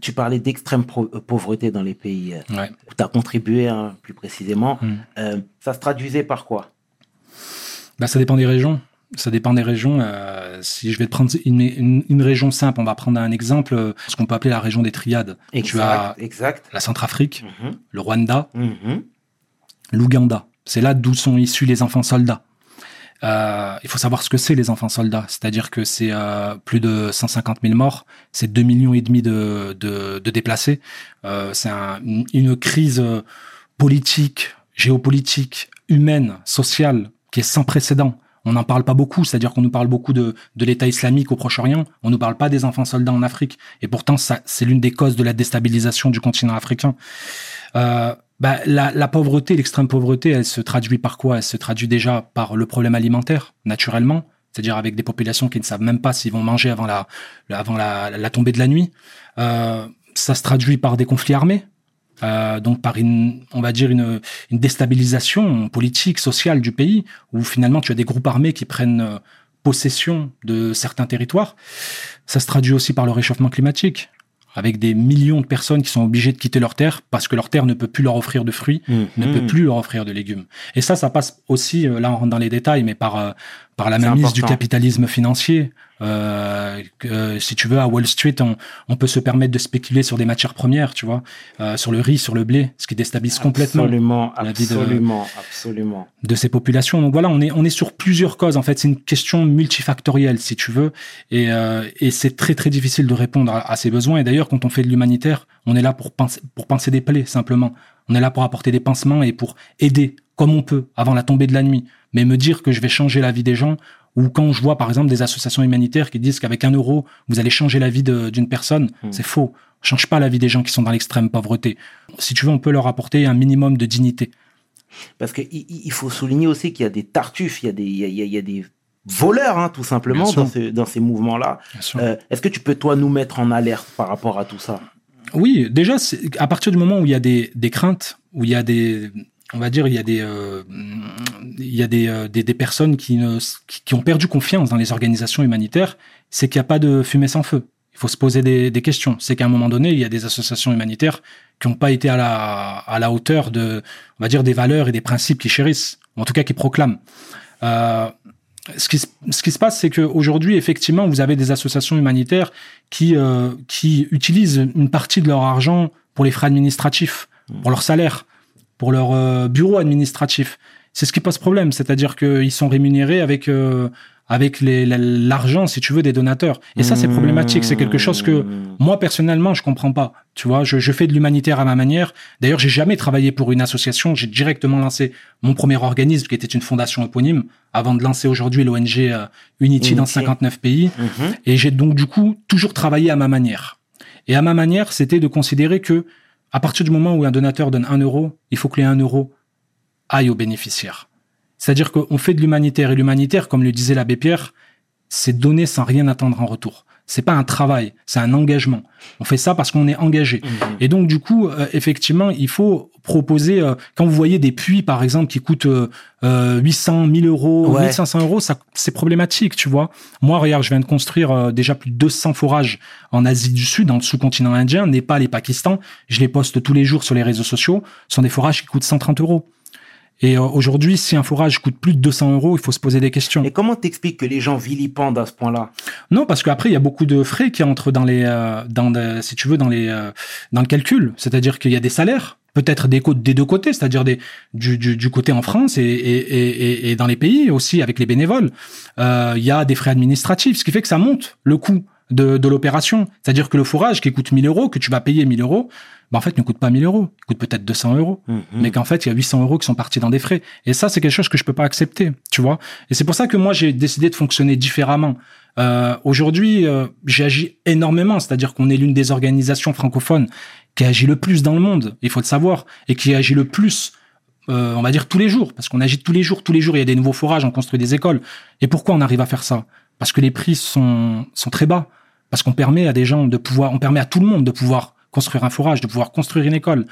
tu parlais d'extrême pauvreté dans les pays euh, ouais. où tu as contribué, hein, plus précisément. Mm. Euh, ça se traduisait par quoi? Bah, Ça dépend des régions ça dépend des régions. Euh, si je vais te prendre une, une, une, région simple, on va prendre un exemple, euh, ce qu'on peut appeler la région des triades. Exact, tu as exact. la Centrafrique, -hmm. le Rwanda, -hmm. l'Ouganda. C'est là d'où sont issus les enfants soldats. Euh, il faut savoir ce que c'est les enfants soldats, c'est-à-dire que c'est euh, plus de 150 000 morts, c'est 2 millions et demi de, de, de déplacés, euh, c'est un, une crise politique, géopolitique, humaine, sociale qui est sans précédent. On n'en parle pas beaucoup, c'est-à-dire qu'on nous parle beaucoup de, de l'État islamique au Proche-Orient, on ne parle pas des enfants soldats en Afrique, et pourtant ça, c'est l'une des causes de la déstabilisation du continent africain. Bah, la, la, pauvreté, l'extrême pauvreté, elle se traduit par quoi? Elle se traduit déjà par le problème alimentaire, naturellement, c'est-à-dire avec des populations qui ne savent même pas s'ils vont manger avant la, avant la, la tombée de la nuit. Euh, ça se traduit par des conflits armés, euh, donc par une, on va dire une, une, déstabilisation politique, sociale du pays, où finalement tu as des groupes armés qui prennent euh, possession de certains territoires. Ça se traduit aussi par le réchauffement climatique avec des millions de personnes qui sont obligées de quitter leur terre parce que leur terre ne peut plus leur offrir de fruits, ne Mhm. peut plus leur offrir de légumes. Et ça, ça passe aussi, euh, là on rentre dans les détails, mais par euh, par la mainmise du capitalisme financier. Euh, que, si tu veux, à Wall Street, on, on peut se permettre de spéculer sur des matières premières, tu vois, euh, sur le riz, sur le blé, ce qui déstabilise complètement Absolument, la vie de- absolument, absolument. de ces populations. Donc voilà, on est on est sur plusieurs causes. En fait, c'est une question multifactorielle, si tu veux, et euh, et c'est très très difficile de répondre à, à ces besoins. Et d'ailleurs, quand on fait de l'humanitaire, on est là pour penser des plaies simplement. On est là pour apporter des pansements et pour aider comme on peut avant la tombée de la nuit. Mais me dire que je vais changer la vie des gens, ou quand je vois par exemple des associations humanitaires qui disent qu'avec un euro vous allez changer la vie d'une personne, Hmm. c'est faux. On change pas la vie des gens qui sont dans l'extrême pauvreté. Si tu veux, on peut leur apporter un minimum de dignité. Parce qu'il il faut souligner aussi qu'il y a des tartuffes, il y a des, il y a, il y a- il y a des voleurs, hein, tout simplement, dans, ce- dans ces mouvements-là. Euh, Est-ce que tu peux, toi, nous mettre en alerte par rapport à tout ça? Oui, déjà, à partir du moment où il y a des, des craintes, où il y a des, on va dire, il y a des, euh, il y a des, euh, des, des personnes qui, ne, qui, qui ont perdu confiance dans les organisations humanitaires, c'est qu'il n'y a pas de fumée sans feu. Il faut se poser des, des questions. C'est qu'à un moment donné, il y a des associations humanitaires qui n'ont pas été à la, à la hauteur de, on va dire, des valeurs et des principes qu'ils chérissent, ou en tout cas qu'ils proclament. Euh, ce qui, se- ce qui se passe, c'est qu'aujourd'hui, effectivement, vous avez des associations humanitaires qui, euh, qui utilisent une partie de leur argent pour les frais administratifs, pour leur salaire, pour leur euh, bureau administratif. C'est ce qui pose problème, c'est-à-dire qu'ils sont rémunérés avec euh, avec l'argent, si tu veux, des donateurs. Et ça, c'est problématique. C'est quelque chose que Mmh. moi personnellement, je comprends pas. Tu vois, je, je fais de l'humanitaire à ma manière. D'ailleurs, j'ai jamais travaillé pour une association. J'ai directement lancé mon premier organisme, qui était une fondation éponyme, avant de lancer aujourd'hui l'ONG euh, Unity dans Unity. 59 pays. Mhm. Et j'ai donc du coup toujours travaillé à ma manière. Et à ma manière, c'était de considérer que à partir du moment où un donateur donne un euro, il faut que les un euro aille aux bénéficiaires. C'est-à-dire qu'on fait de l'humanitaire et l'humanitaire, comme le disait l'abbé Pierre, c'est donner sans rien attendre en retour. C'est pas un travail, c'est un engagement. On fait ça parce qu'on est engagé. Mhm. Et donc du coup, euh, effectivement, il faut proposer. euh, quand vous voyez des puits, par exemple, qui coûtent euh, euh, 800, 1000 euros, Ouais. 1500 euros, ça c'est problématique, tu vois. Moi, regarde, je viens de construire euh, déjà plus de 200 forages en Asie du Sud, dans le sous-continent indien, Népal et Pakistan. Je les poste tous les jours sur les réseaux sociaux. Ce sont des forages qui coûtent 130 euros. Et euh, aujourd'hui, si un forage coûte plus de 200 euros, il faut se poser des questions. Et comment t'expliques que les gens vilipendent à ce point-là? Non, parce qu'après il y a beaucoup de frais qui entrent dans les, euh, dans le- si tu veux, dans les, euh, dans le calcul. C'est-à-dire qu'il y a des salaires, peut-être des, des deux côtés, c'est-à-dire des, du, du, du côté en France et, et, et, et- et dans les pays aussi avec les bénévoles. Euh, il y a des frais administratifs, ce qui fait que ça monte le coût de, de l'opération. C'est-à-dire que le fourrage qui coûte 1000 euros, que tu vas payer 1000 euros, bah en fait ne coûte pas 1000 euros, il coûte peut-être 200 euros Mhm. mais qu'en fait, il y a 800 euros qui sont partis dans des frais. Et ça, c'est quelque chose que je peux pas accepter, tu vois. Et c'est pour ça que moi, j'ai décidé de fonctionner différemment. Euh, Aujourd'hui, euh, j'agis énormément, c'est-à-dire qu'on est l'une des organisations francophones qui agit le plus dans le monde, il faut le savoir, et qui agit le plus, euh, on va dire, tous les jours, parce qu'on agit tous les jours, tous les jours, il y a des nouveaux forages, on construit des écoles. Et pourquoi on arrive à faire ça? Parce que les prix sont, sont très bas, parce qu'on permet à des gens de pouvoir, on permet à tout le monde de pouvoir construire un forage, de pouvoir construire une école,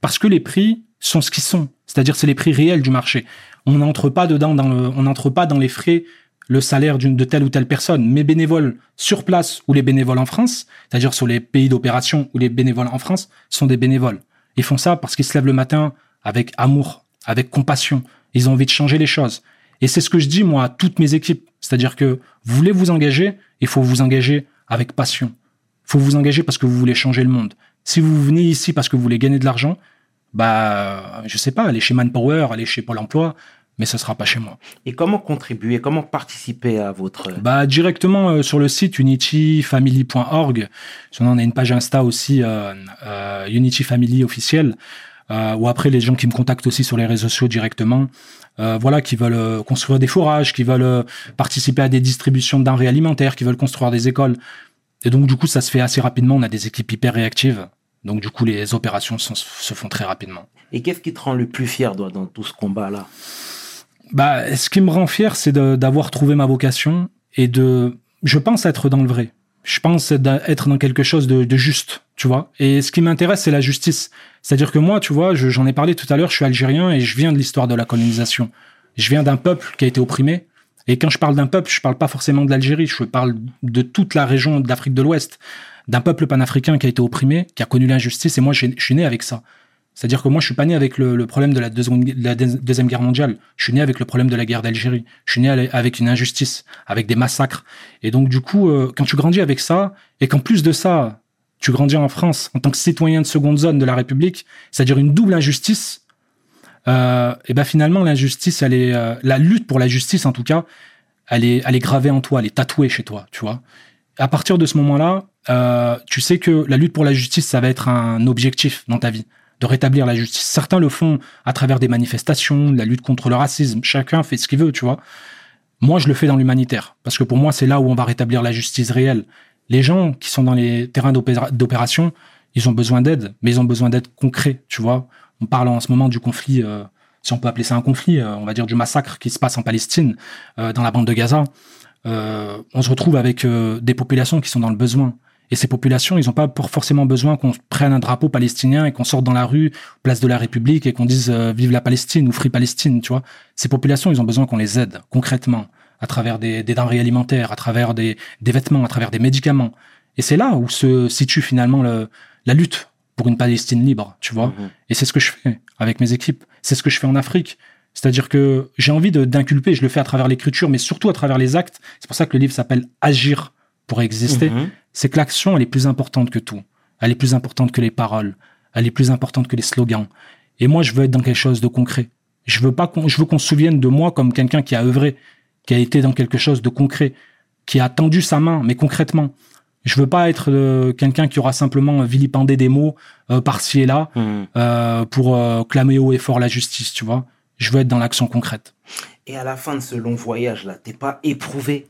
parce que les prix sont ce qu'ils sont, c'est-à-dire c'est les prix réels du marché. On n'entre pas dedans dans le, on n'entre pas dans les frais, le salaire d'une de telle ou telle personne. Mes bénévoles sur place ou les bénévoles en France, c'est-à-dire sur les pays d'opération ou les bénévoles en France, sont des bénévoles. Ils font ça parce qu'ils se lèvent le matin avec amour, avec compassion. Ils ont envie de changer les choses. Et c'est ce que je dis moi à toutes mes équipes, c'est-à-dire que vous voulez vous engager, il faut vous engager avec passion. Faut vous engager parce que vous voulez changer le monde. Si vous venez ici parce que vous voulez gagner de l'argent, bah, je sais pas, allez chez Manpower, allez chez Pôle emploi, mais ce sera pas chez moi. Et comment contribuer, comment participer à votre Bah directement euh, sur le site unityfamily.org. On a une page Insta aussi euh, euh, Unity Family officielle. Euh, ou après les gens qui me contactent aussi sur les réseaux sociaux directement, euh, voilà, qui veulent euh, construire des fourrages, qui veulent euh, participer à des distributions de denrées alimentaires, qui veulent construire des écoles. Et donc du coup, ça se fait assez rapidement. On a des équipes hyper réactives. Donc du coup, les opérations sont- se font très rapidement. Et qu'est-ce qui te rend le plus fier toi, dans tout ce combat-là? Bah, ce qui me rend fier, c'est de- d'avoir trouvé ma vocation et de, je pense être dans le vrai. Je pense être dans quelque chose de, juste, tu vois. Et ce qui m'intéresse, c'est la justice. C'est-à-dire que moi, tu vois, je- j'en ai parlé tout à l'heure, je suis algérien et je viens de l'histoire de la colonisation. Je viens d'un peuple qui a été opprimé. Et quand je parle d'un peuple, je parle pas forcément de l'Algérie, je parle de toute la région de l'Afrique de l'Ouest, d'un peuple panafricain qui a été opprimé, qui a connu l'injustice. Et moi, je suis né avec ça. C'est-à-dire que moi, je suis pas né avec le, problème de la, deuxième, guerre mondiale. Je suis né avec le problème de la guerre d'Algérie. Je suis né avec une injustice, avec des massacres. Et donc, du coup, euh, quand tu grandis avec ça, et qu'en plus de ça, tu grandis en France en tant que citoyen de seconde zone de la République, c'est-à-dire une double injustice, euh, et ben finalement, l'injustice, elle est, euh, la lutte pour la justice, en tout cas, elle est, elle est gravée en toi, elle est tatouée chez toi, tu vois. À partir de ce moment-là, euh, tu sais que la lutte pour la justice, ça va être un objectif dans ta vie de rétablir la justice. Certains le font à travers des manifestations, la lutte contre le racisme. Chacun fait ce qu'il veut, tu vois. Moi, je le fais dans l'humanitaire. Parce que pour moi, c'est là où on va rétablir la justice réelle. Les gens qui sont dans les terrains d'opéra- d'opération, ils ont besoin d'aide, mais ils ont besoin d'aide concret, tu vois. On parle en ce moment du conflit, euh, si on peut appeler ça un conflit, euh, on va dire du massacre qui se passe en Palestine, euh, dans la bande de Gaza. On se retrouve avec des populations qui sont dans le besoin. Et ces populations, ils n'ont pas pour forcément besoin qu'on prenne un drapeau palestinien et qu'on sorte dans la rue, place de la République, et qu'on dise euh, vive la Palestine ou free Palestine, tu vois. Ces populations, ils ont besoin qu'on les aide concrètement à travers des, des denrées alimentaires, à travers des, des vêtements, à travers des médicaments. Et c'est là où se situe finalement le, la lutte pour une Palestine libre, tu vois. Mhm. Et c'est ce que je fais avec mes équipes. C'est ce que je fais en Afrique. C'est-à-dire que j'ai envie d'inculper, je le fais à travers l'écriture, mais surtout à travers les actes. C'est pour ça que le livre s'appelle Agir pour exister. Mhm. C'est que l'action, elle est plus importante que tout. Elle est plus importante que les paroles. Elle est plus importante que les slogans. Et moi, je veux être dans quelque chose de concret. Je veux pas qu'on, je veux qu'on se souvienne de moi comme quelqu'un qui a œuvré, qui a été dans quelque chose de concret, qui a tendu sa main, mais concrètement. Je veux pas être euh, quelqu'un qui aura simplement vilipendé des mots euh, par-ci et là Mhm. euh, pour euh, clamer haut et fort la justice, tu vois. Je veux être dans l'action concrète. Et à la fin de ce long voyage-là, t'es pas éprouvé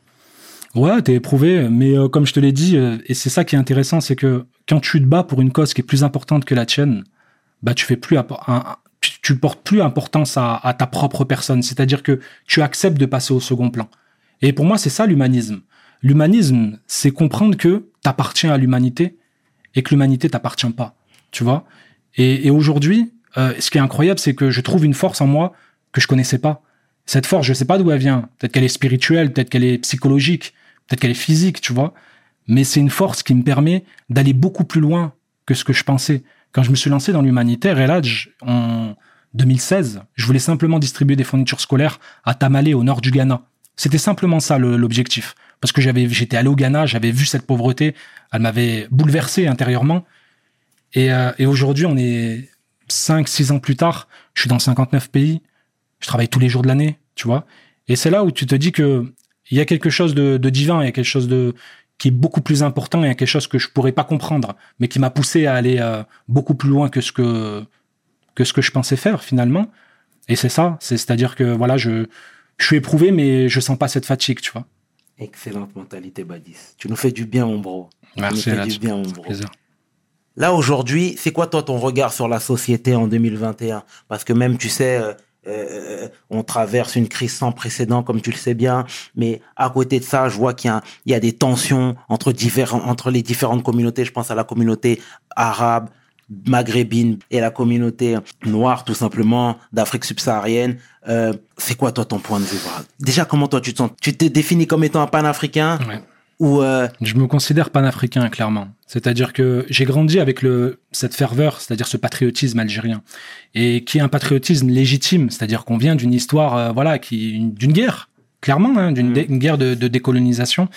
Ouais, t'es éprouvé, mais euh, comme je te l'ai dit, euh, et c'est ça qui est intéressant, c'est que quand tu te bats pour une cause qui est plus importante que la tienne, bah tu fais plus tu, portes plus importance à, ta propre personne, c'est-à-dire que tu acceptes de passer au second plan. Et pour moi, c'est ça l'humanisme. L'humanisme, c'est comprendre que t'appartiens à l'humanité et que l'humanité t'appartient pas, tu vois? Et, et aujourd'hui, euh, ce qui est incroyable, c'est que je trouve une force en moi que je connaissais pas. Cette force, je sais pas d'où elle vient. Peut-être qu'elle est spirituelle, peut-être qu'elle est psychologique, peut-être qu'elle est physique, tu vois. Mais c'est une force qui me permet d'aller beaucoup plus loin que ce que je pensais. Quand je me suis lancé dans l'humanitaire, et là, en 2016, je voulais simplement distribuer des fournitures scolaires à Tamale, au nord du Ghana. C'était simplement ça l'objectif. Parce que j'avais, j'étais allé au Ghana, j'avais vu cette pauvreté, elle m'avait bouleversé intérieurement. Et, euh, et aujourd'hui, on est 5, 6 ans plus tard, je suis dans 59 pays, je travaille tous les jours de l'année, tu vois. Et c'est là où tu te dis que il y a quelque chose de, de divin, il y a quelque chose de qui est beaucoup plus important, il y a quelque chose que je pourrais pas comprendre, mais qui m'a poussé à aller euh, beaucoup plus loin que ce que que ce que je pensais faire finalement. Et c'est ça, c'est c'est-à-dire que voilà, je je suis éprouvé, mais je sens pas cette fatigue, tu vois. Excellente mentalité, Badis. Tu nous fais du bien, mon bro. tu nous fais du bien, mon bro. Plaisir. Là, aujourd'hui, c'est quoi, toi, ton regard sur la société en 2021 Parce que même, tu sais, euh, euh, on traverse une crise sans précédent, comme tu le sais bien. Mais à côté de ça, je vois qu'il y y a des tensions entre, différents, entre les différentes communautés. Je pense à la communauté arabe, maghrébine et la communauté noire, tout simplement, d'Afrique subsaharienne. Euh, c'est quoi, toi, ton point de vue Déjà, comment toi, tu te sens? Tu te définis comme étant un panafricain? Ouais. Ou... euh, Je me considère panafricain, clairement. C'est-à-dire que j'ai grandi avec le, cette ferveur, c'est-à-dire ce patriotisme algérien. Et qui est un patriotisme légitime, c'est-à-dire qu'on vient d'une histoire, euh, voilà, qui, une- d'une guerre, clairement, hein, d'une Mm. guerre de, de décolonisation.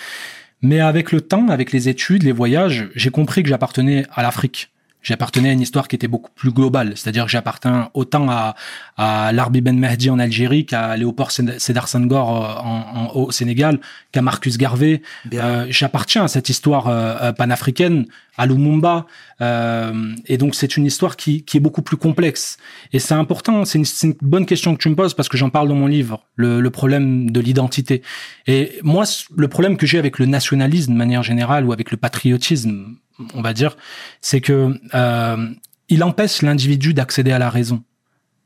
Mais avec le temps, avec les études, les voyages, j'ai compris que j'appartenais à l'Afrique. J'appartenais à une histoire qui était beaucoup plus globale, c'est-à-dire que j'appartiens autant à, à l'Arbi Ben Mehdi en Algérie qu'à Léopold Sédar Senghor euh, en, en, au Sénégal, qu'à Marcus Garvey. Euh, J'appartiens à cette histoire euh, euh, panafricaine, à Lumumba, euh, et donc c'est une histoire qui, qui, est beaucoup plus complexe. Et c'est important, c'est une, une, bonne question que tu me poses parce que j'en parle dans mon livre, le, le problème de l'identité. Et moi, le problème que j'ai avec le nationalisme de manière générale ou avec le patriotisme on va dire, c'est que euh, il empêche l'individu d'accéder à la raison.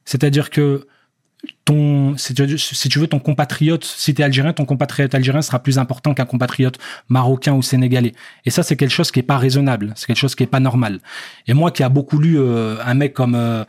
C'est-à-dire que ton, si tu, veux, ton compatriote, si tu es algérien, ton compatriote algérien sera plus important qu'un compatriote marocain ou sénégalais. Et ça, c'est quelque chose qui est pas raisonnable, c'est quelque chose qui est pas normal. Et moi, qui a beaucoup lu euh, un mec comme euh,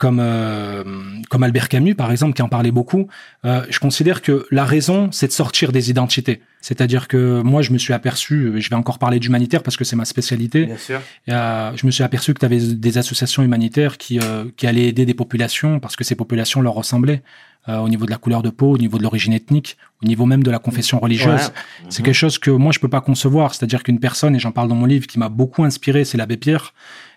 comme euh, comme Albert Camus par exemple qui en parlait beaucoup, euh, je considère que la raison c'est de sortir des identités. C'est-à-dire que moi je me suis aperçu, je vais encore parler d'humanitaire parce que c'est ma spécialité. Bien sûr. Euh, je me suis aperçu que tu avais des associations humanitaires qui euh, qui allaient aider des populations parce que ces populations leur ressemblaient. Euh, au niveau de la couleur de peau, au niveau de l'origine ethnique, au niveau même de la confession religieuse. Ouais. C'est quelque chose que moi je peux pas concevoir. C'est-à-dire qu'une personne, et j'en parle dans mon livre, qui m'a beaucoup inspiré, c'est l'abbé Pierre.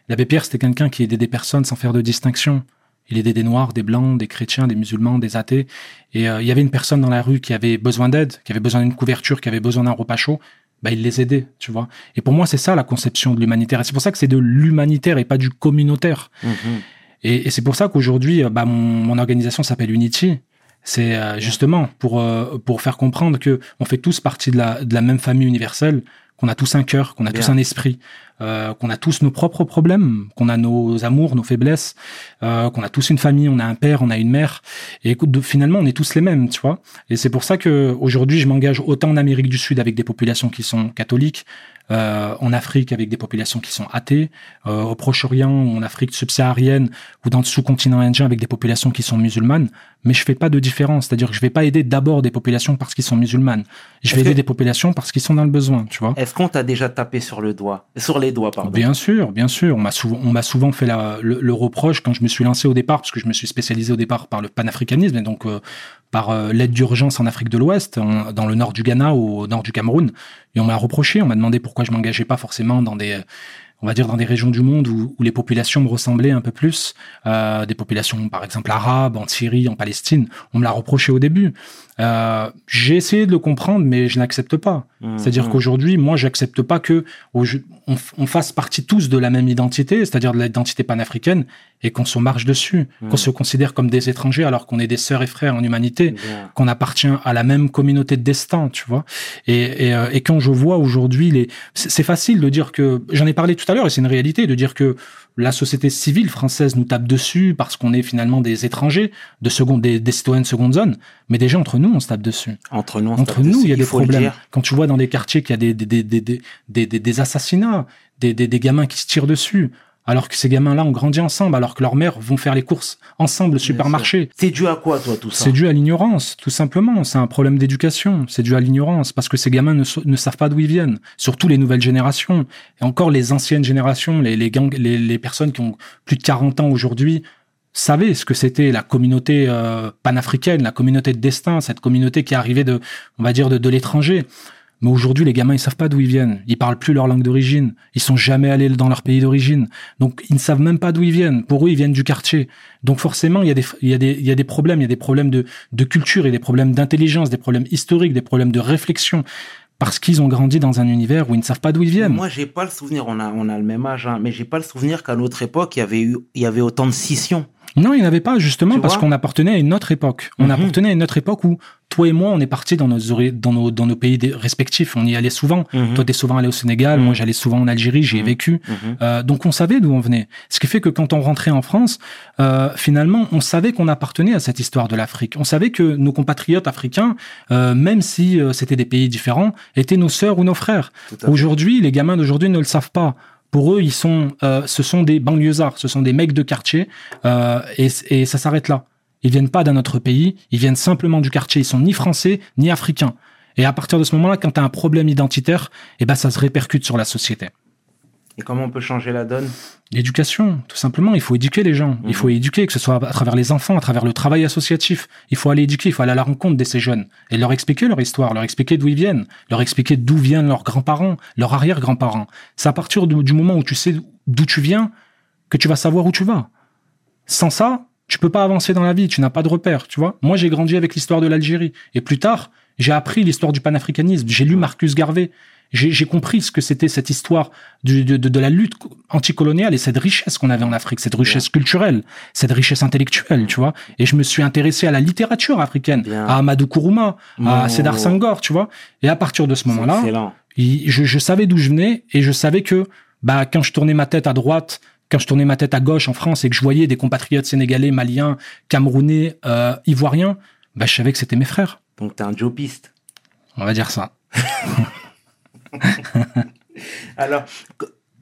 L'abbé Pierre, c'était quelqu'un qui aidait des personnes sans faire de distinction. Il aidait des noirs, des blancs, des chrétiens, des musulmans, des athées. Et euh, il y avait une personne dans la rue qui avait besoin d'aide, qui avait besoin d'une couverture, qui avait besoin d'un repas chaud. Bah, il les aidait, tu vois. Et pour moi, c'est ça la conception de l'humanitaire. Et c'est pour ça que c'est de l'humanitaire et pas du communautaire. Mmh. Et, et c'est pour ça qu'aujourd'hui, bah, mon, mon organisation s'appelle Unity. C'est euh, justement pour euh, pour faire comprendre que on fait tous partie de la de la même famille universelle, qu'on a tous un cœur, qu'on a Bien. tous un esprit, euh, qu'on a tous nos propres problèmes, qu'on a nos amours, nos faiblesses, euh, qu'on a tous une famille, on a un père, on a une mère. Et écoute, finalement, on est tous les mêmes, tu vois. Et c'est pour ça que aujourd'hui, je m'engage autant en Amérique du Sud avec des populations qui sont catholiques, euh, en Afrique avec des populations qui sont athées, euh, au Proche-Orient, en Afrique subsaharienne ou dans le sous-continent indien avec des populations qui sont musulmanes. Mais je fais pas de différence, c'est-à-dire que je vais pas aider d'abord des populations parce qu'ils sont musulmanes. Je vais aider des populations parce qu'ils sont dans le besoin, tu vois. Est-ce qu'on t'a déjà tapé sur le doigt, sur pardon Bien sûr, bien sûr. On m'a souvent, fait le, reproche quand je me suis lancé au départ, parce que je me suis spécialisé au départ par le panafricanisme et donc euh, par euh, l'aide d'urgence en Afrique de l'Ouest, dans le nord du Ghana ou au nord du Cameroun. Et on m'a reproché, on m'a demandé pourquoi je m'engageais pas forcément dans des on va dire dans des régions du monde où, où les populations me ressemblaient un peu plus, euh, des populations par exemple arabes, en Syrie, en Palestine. On me l'a reproché au début. Euh, j'ai essayé de le comprendre, mais je n'accepte pas. Mmh, c'est-à-dire mmh. qu'aujourd'hui, moi, j'accepte pas que on, on, fasse partie tous de la même identité, c'est-à-dire de l'identité panafricaine, et qu'on se marche dessus, mmh. qu'on se considère comme des étrangers alors qu'on est des sœurs et frères en humanité, qu'on appartient à la même communauté de destin, tu vois. Et, et, euh, et quand je vois aujourd'hui les, c'est facile de dire que, j'en ai parlé tout à l'heure, et c'est une réalité de dire que la société civile française nous tape dessus parce qu'on est finalement des étrangers, de seconde, des, des, citoyens de seconde zone. Mais déjà, entre nous, on se tape dessus. Entre nous, entre nous, il y a des problèmes. Quand tu vois dans des quartiers qu'il y a des, des, des, des, des, des assassinats, des, des, des gamins qui se tirent dessus, alors que ces gamins-là ont grandi ensemble, alors que leurs mères vont faire les courses ensemble au supermarché. C'est dû à quoi, toi, tout ça C'est dû à l'ignorance, tout simplement. C'est un problème d'éducation. C'est dû à l'ignorance, parce que ces gamins ne, ne, savent pas d'où ils viennent. Surtout les nouvelles générations. Et encore les anciennes générations, les, les, gangs, les, les personnes qui ont plus de 40 ans aujourd'hui, savaient ce que c'était la communauté euh, panafricaine, la communauté de destin, cette communauté qui arrivait de, on va dire, de, de l'étranger. Mais aujourd'hui, les gamins, ils savent pas d'où ils viennent. Ils parlent plus leur langue d'origine. Ils sont jamais allés dans leur pays d'origine. Donc, ils ne savent même pas d'où ils viennent. Pour eux, ils viennent du quartier. Donc, forcément, il y a des, il y a des, il y a des problèmes. Il y a des problèmes de, de culture, et des problèmes d'intelligence, des problèmes historiques, des problèmes de réflexion. Parce qu'ils ont grandi dans un univers où ils ne savent pas d'où ils viennent. Moi, j'ai pas le souvenir. On a, on a le même âge, hein, mais j'ai pas le souvenir qu'à notre époque, il y avait eu, il y avait autant de scissions. Non, il n'y en avait pas, justement, tu parce qu'on appartenait à une autre époque. On mm -hmm. appartenait à une autre époque où toi et moi, on est partis dans nos, dans nos, dans nos pays respectifs. On y allait souvent. Mm -hmm. Toi, t'es souvent allé au Sénégal. Mm -hmm. Moi, j'allais souvent en Algérie. J'y ai vécu. Euh, donc, on savait d'où on venait. Ce qui fait que quand on rentrait en France, euh, finalement, on savait qu'on appartenait à cette histoire de l'Afrique. On savait que nos compatriotes africains, euh, même si c'était des pays différents, étaient nos sœurs ou nos frères. Aujourd'hui, les gamins d'aujourd'hui ne le savent pas. Pour eux, ils sont, euh, ce sont des banlieusards, ce sont des mecs de quartier, euh, et, et, ça s'arrête là. Ils viennent pas d'un autre pays, ils viennent simplement du quartier. Ils sont ni français ni africains. Et à partir de ce moment-là, quand tu as un problème identitaire, eh ben ça se répercute sur la société. Et comment on peut changer la donne? L'éducation, tout simplement. Il faut éduquer les gens. Mmh. Il faut éduquer, que ce soit à travers les enfants, à travers le travail associatif. Il faut aller éduquer, il faut aller à la rencontre de ces jeunes et leur expliquer leur histoire, leur expliquer d'où ils viennent, leur expliquer d'où viennent leurs grands-parents, leurs arrière-grands-parents. C'est à partir du moment où tu sais d'où tu viens que tu vas savoir où tu vas. Sans ça, tu peux pas avancer dans la vie, tu n'as pas de repères, tu vois. Moi, j'ai grandi avec l'histoire de l'Algérie. Et plus tard, j'ai appris l'histoire du panafricanisme. J'ai lu Marcus Garvey. J'ai compris ce que c'était cette histoire de, de, de, la lutte anticoloniale et cette richesse qu'on avait en Afrique, cette richesse culturelle, cette richesse intellectuelle, tu vois. Et je me suis intéressé à la littérature africaine, à Amadou Kourouma, à Sédar Senghor, tu vois. Et à partir de ce moment-là, je, je savais d'où je venais et je savais que bah quand je tournais ma tête à droite quand je tournais ma tête à gauche en France et que je voyais des compatriotes sénégalais, maliens, camerounais, euh, ivoiriens, bah, je savais que c'était mes frères. Donc t'es un jobiste. On va dire ça. [laughs] [laughs] Alors,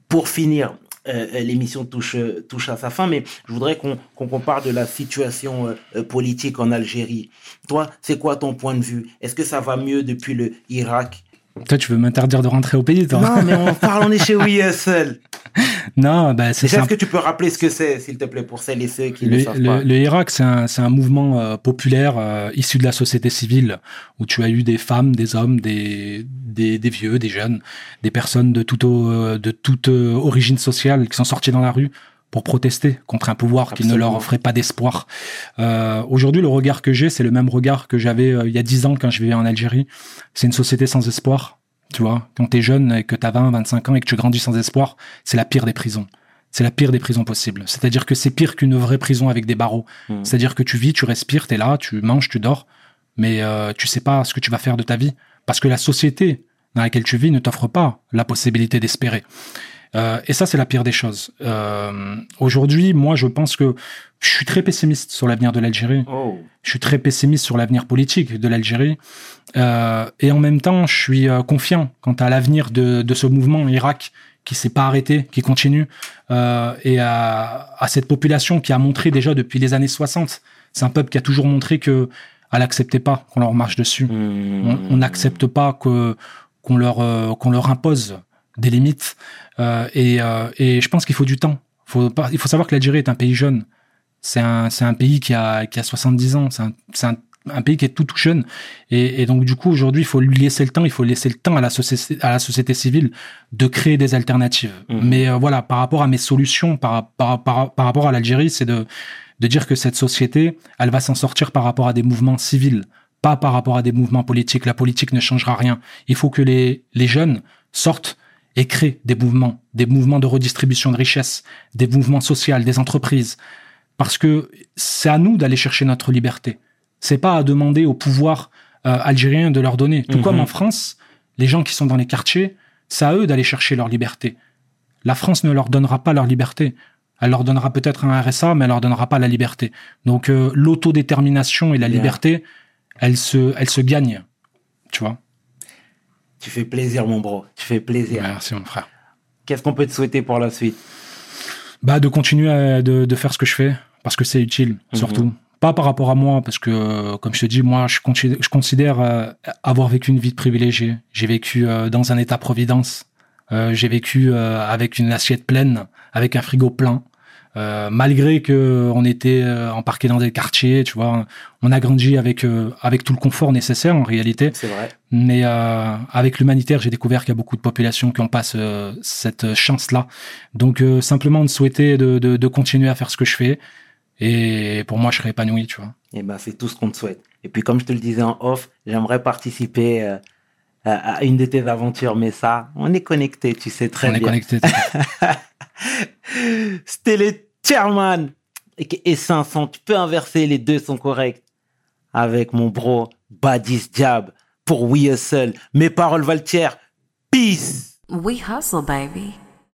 pour finir, euh, euh, l'émission touche, touche à sa fin, mais je voudrais qu'on qu'on parle de la situation politique en Algérie. Toi, c'est quoi ton point de vue? Est-ce que ça va mieux depuis le Irak? Toi, tu veux m'interdire de rentrer au pays, toi Non, mais on parle, on est chez seul. [laughs] non, bah, c'est ça. Est-ce que tu peux rappeler ce que c'est, s'il te plaît, pour celles et ceux qui le, ne savent le, pas Le Irak, c'est un, un, mouvement euh, populaire euh, issu de la société civile, où tu as eu des femmes, des hommes, des, des, des vieux, des jeunes, des personnes de toute, euh, de toute origine sociale qui sont sorties dans la rue pour protester contre un pouvoir qui ne leur offrait pas d'espoir. Euh, Aujourd'hui, le regard que j'ai, c'est le même regard que j'avais euh, il y a dix ans quand je vivais en Algérie. C'est une société sans espoir. Tu vois, quand t'es jeune et que t'as 20, 25 ans et que tu grandis sans espoir, c'est la pire des prisons. C'est la pire des prisons possibles. C'est-à-dire que c'est pire qu'une vraie prison avec des barreaux. Hmm. C'est-à-dire que tu vis, tu respires, t'es là, tu manges, tu dors, mais euh, tu sais pas ce que tu vas faire de ta vie parce que la société dans laquelle tu vis ne t'offre pas la possibilité d'espérer. Euh, et ça, c'est la pire des choses. Euh, Aujourd'hui, moi, je pense que je suis très pessimiste sur l'avenir de l'Algérie. Oh. Je suis très pessimiste sur l'avenir politique de l'Algérie. Euh, et en même temps, je suis euh, confiant quant à l'avenir de, de, ce mouvement Irak qui s'est pas arrêté, qui continue, euh, et à, à, cette population qui a montré déjà depuis les années 60. C'est un peuple qui a toujours montré que elle n'acceptait pas qu'on leur marche dessus. Mmh. On n'accepte pas que qu'on leur euh, qu'on leur impose des limites. Euh, et, euh, et, je pense qu'il faut du temps. Faut pas, il faut savoir que l'Algérie est un pays jeune. C'est un, c'est un pays qui a, qui a 70 ans. C'est un, c'est un, un, pays qui est tout, tout jeune. Et, et donc, du coup, aujourd'hui, il faut lui laisser le temps. Il faut laisser le temps à la société, à la société civile de créer des alternatives. Mmh. Mais euh, voilà, par rapport à mes solutions, par, par, par, par rapport à l'Algérie, c'est de, de dire que cette société, elle va s'en sortir par rapport à des mouvements civils, pas par rapport à des mouvements politiques. La politique ne changera rien. Il faut que les, les jeunes sortent et crée des mouvements, des mouvements de redistribution de richesses, des mouvements sociaux, des entreprises. Parce que c'est à nous d'aller chercher notre liberté. C'est pas à demander au pouvoir euh, algérien de leur donner. Tout comme mhm. en France, les gens qui sont dans les quartiers, c'est à eux d'aller chercher leur liberté. La France ne leur donnera pas leur liberté. Elle leur donnera peut-être un RSA, mais elle leur donnera pas la liberté. Donc euh, l'autodétermination et la liberté, elles se, elles se gagnent. Tu vois? Tu fais plaisir, mon bro. Tu fais plaisir. Merci, mon frère. Qu'est-ce qu'on peut te souhaiter pour la suite? Bah, de continuer de, de, faire ce que je fais, parce que c'est utile, mhm. surtout. Pas par rapport à moi, parce que, comme je te dis, moi, je, je considère euh, avoir vécu une vie privilégiée. J'ai vécu euh, dans un état-providence. Euh, j'ai vécu avec une assiette pleine, avec un frigo plein. Euh, malgré que on était euh, embarqué dans des quartiers, tu vois, on a grandi avec euh, avec tout le confort nécessaire en réalité. C'est vrai. Mais avec l'humanitaire, j'ai découvert qu'il y a beaucoup de populations qui ont pas cette chance-là. Donc simplement de souhaiter de, de, de, continuer à faire ce que je fais. Et pour moi, je serais épanoui, tu vois. Et eh ben, c'est tout ce qu'on te souhaite. Et puis, comme je te le disais en off, j'aimerais participer à une de tes aventures, mais ça, on est connecté, tu sais très bien. On est connecté. [laughs] [laughs] C'était le chairman et 500. Tu peux inverser, les deux sont corrects. Avec mon bro Badis Jab pour We Hustle. Mes paroles valent Peace. We hustle, baby.